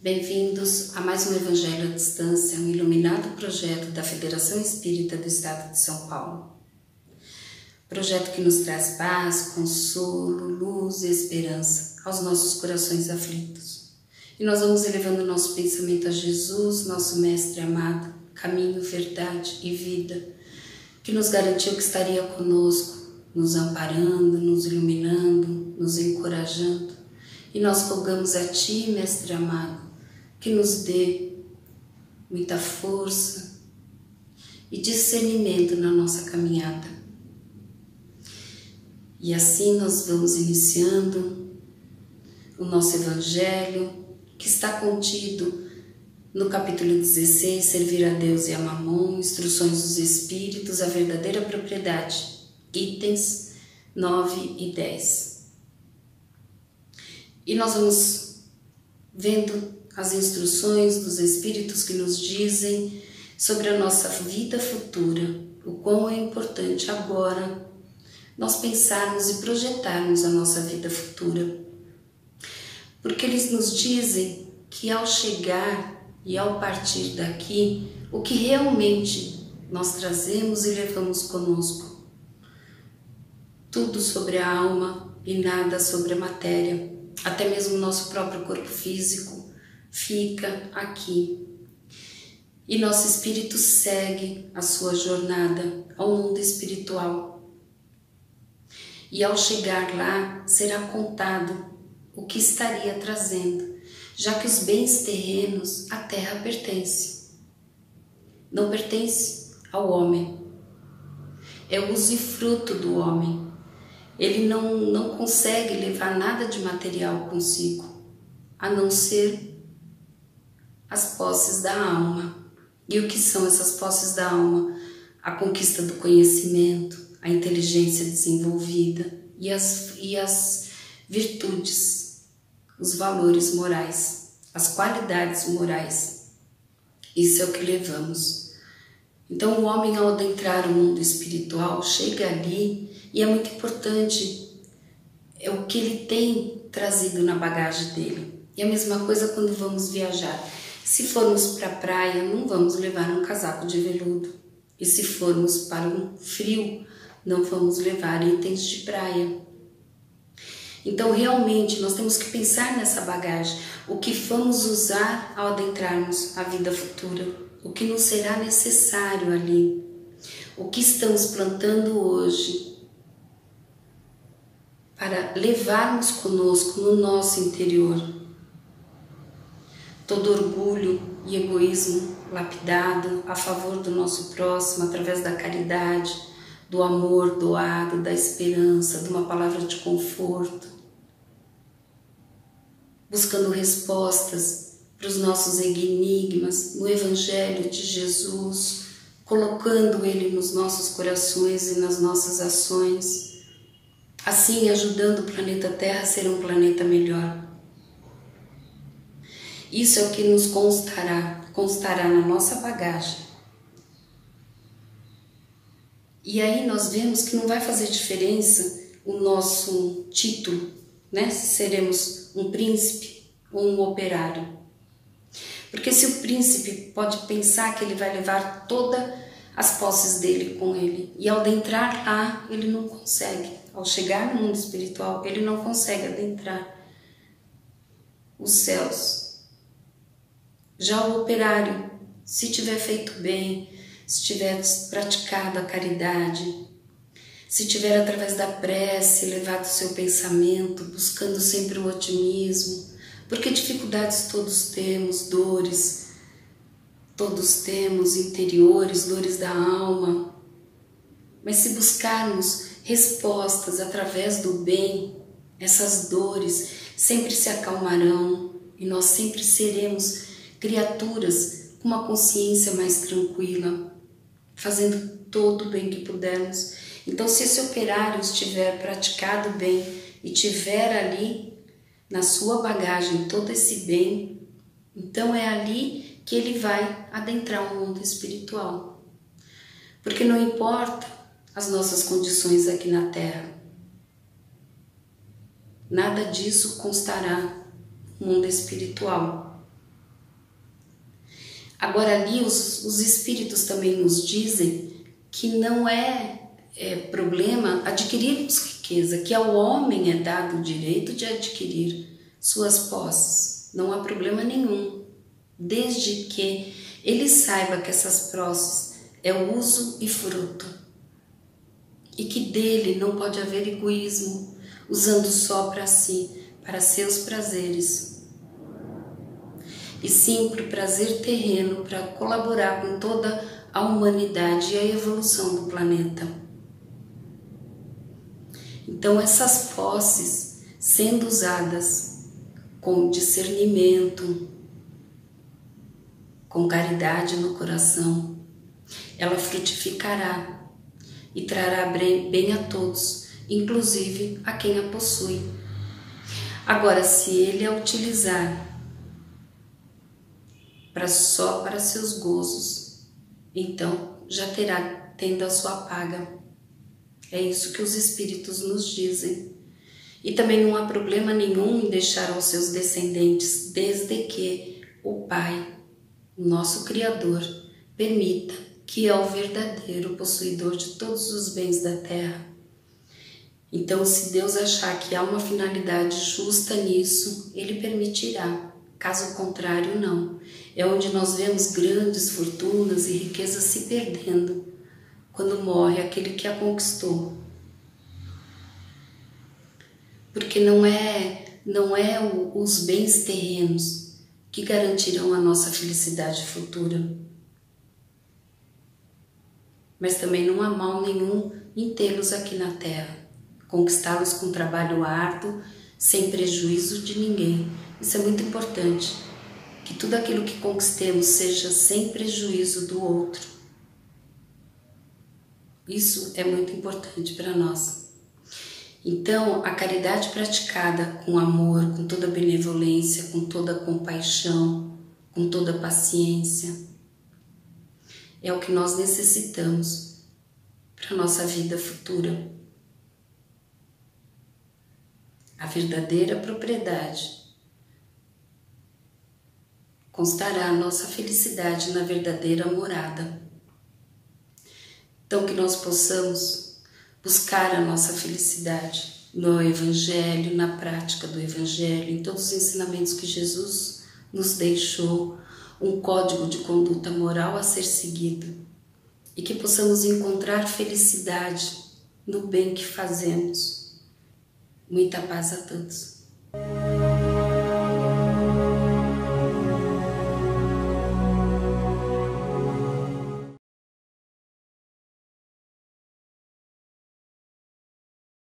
Bem-vindos a mais um Evangelho à Distância, um iluminado projeto da Federação Espírita do Estado de São Paulo. Projeto que nos traz paz, consolo, luz e esperança aos nossos corações aflitos. E nós vamos elevando nosso pensamento a Jesus, nosso Mestre amado, caminho, verdade e vida, que nos garantiu que estaria conosco, nos amparando, nos iluminando, nos encorajando. E nós rogamos a Ti, Mestre amado, que nos dê muita força e discernimento na nossa caminhada. E assim nós vamos iniciando o nosso Evangelho, que está contido no capítulo 16, Servir a Deus e a Mamon, Instruções dos Espíritos, a verdadeira propriedade, itens 9 e 10. E nós vamos vendo as instruções dos Espíritos que nos dizem sobre a nossa vida futura, o quão é importante agora nós pensarmos e projetarmos a nossa vida futura. Porque eles nos dizem que ao chegar e ao partir daqui, o que realmente nós trazemos e levamos conosco. Tudo sobre a alma e nada sobre a matéria, até mesmo o nosso próprio corpo físico fica aqui. E nosso espírito segue a sua jornada ao mundo espiritual. E ao chegar lá, será contado o que estaria trazendo, já que os bens terrenos à terra pertencem. Não pertence ao homem. É o usufruto do homem. Ele não, não consegue levar nada de material consigo, a não ser as posses da alma. E o que são essas posses da alma? A conquista do conhecimento, a inteligência desenvolvida e as, e as virtudes, os valores morais, as qualidades morais. Isso é o que levamos. Então, o homem, ao adentrar o mundo espiritual, chega ali e é muito importante é o que ele tem trazido na bagagem dele. E a mesma coisa quando vamos viajar. Se formos para a praia, não vamos levar um casaco de veludo. E se formos para um frio, não vamos levar itens de praia. Então, realmente, nós temos que pensar nessa bagagem, o que vamos usar ao adentrarmos a vida futura, o que nos será necessário ali, o que estamos plantando hoje para levarmos conosco no nosso interior todo orgulho e egoísmo lapidado a favor do nosso próximo através da caridade, do amor doado, da esperança, de uma palavra de conforto, buscando respostas para os nossos enigmas no Evangelho de Jesus, colocando Ele nos nossos corações e nas nossas ações, assim ajudando o planeta Terra a ser um planeta melhor. Isso é o que nos constará, constará na nossa bagagem. E aí nós vemos que não vai fazer diferença o nosso título, né? Se seremos um príncipe ou um operário. Porque se o príncipe pode pensar que ele vai levar todas as posses dele com ele, e ao adentrar lá, ele não consegue. Ao chegar no mundo espiritual, ele não consegue adentrar os céus, já o operário, se tiver feito bem, se tiver praticado a caridade, se tiver através da prece levado o seu pensamento, buscando sempre o otimismo, porque dificuldades todos temos, dores, todos temos interiores, dores da alma. Mas se buscarmos respostas através do bem, essas dores sempre se acalmarão e nós sempre seremos criaturas com uma consciência mais tranquila, fazendo todo o bem que pudermos. Então, se esse operário estiver praticado bem e tiver ali na sua bagagem todo esse bem, então é ali que ele vai adentrar o mundo espiritual. Porque não importa as nossas condições aqui na Terra, nada disso constará no mundo espiritual. Agora, ali, os, os espíritos também nos dizem que não é, é problema adquirirmos riqueza, que ao homem é dado o direito de adquirir suas posses. Não há problema nenhum, desde que ele saiba que essas posses é uso e fruto. E que dele não pode haver egoísmo, usando só para si, para seus prazeres, e sim para o prazer terreno, para colaborar com toda a humanidade e a evolução do planeta. Então, essas posses sendo usadas com discernimento, com caridade no coração, ela frutificará e trará bem a todos, inclusive a quem a possui. Agora, se ele a utilizar para só para seus gozos, então já terá tendo a sua paga. É isso que os espíritos nos dizem. E também não há problema nenhum em deixar aos seus descendentes, desde que o Pai, nosso Criador, permita que é o verdadeiro possuidor de todos os bens da terra. Então, se Deus achar que há uma finalidade justa nisso, Ele permitirá. Caso contrário, não. É onde nós vemos grandes fortunas e riquezas se perdendo quando morre aquele que a conquistou. Porque não é não é o, os bens terrenos que garantirão a nossa felicidade futura. Mas também não há mal nenhum em tê-los aqui na terra, conquistá-los com trabalho árduo, sem prejuízo de ninguém. Isso é muito importante, que tudo aquilo que conquistemos seja sem prejuízo do outro. Isso é muito importante para nós. Então, a caridade praticada com amor, com toda benevolência, com toda compaixão, com toda paciência, é o que nós necessitamos para a nossa vida futura. A verdadeira propriedade constará a nossa felicidade na verdadeira morada. Então, que nós possamos buscar a nossa felicidade no Evangelho, na prática do Evangelho, em todos os ensinamentos que Jesus nos deixou, um código de conduta moral a ser seguido e que possamos encontrar felicidade no bem que fazemos. Muita paz a todos.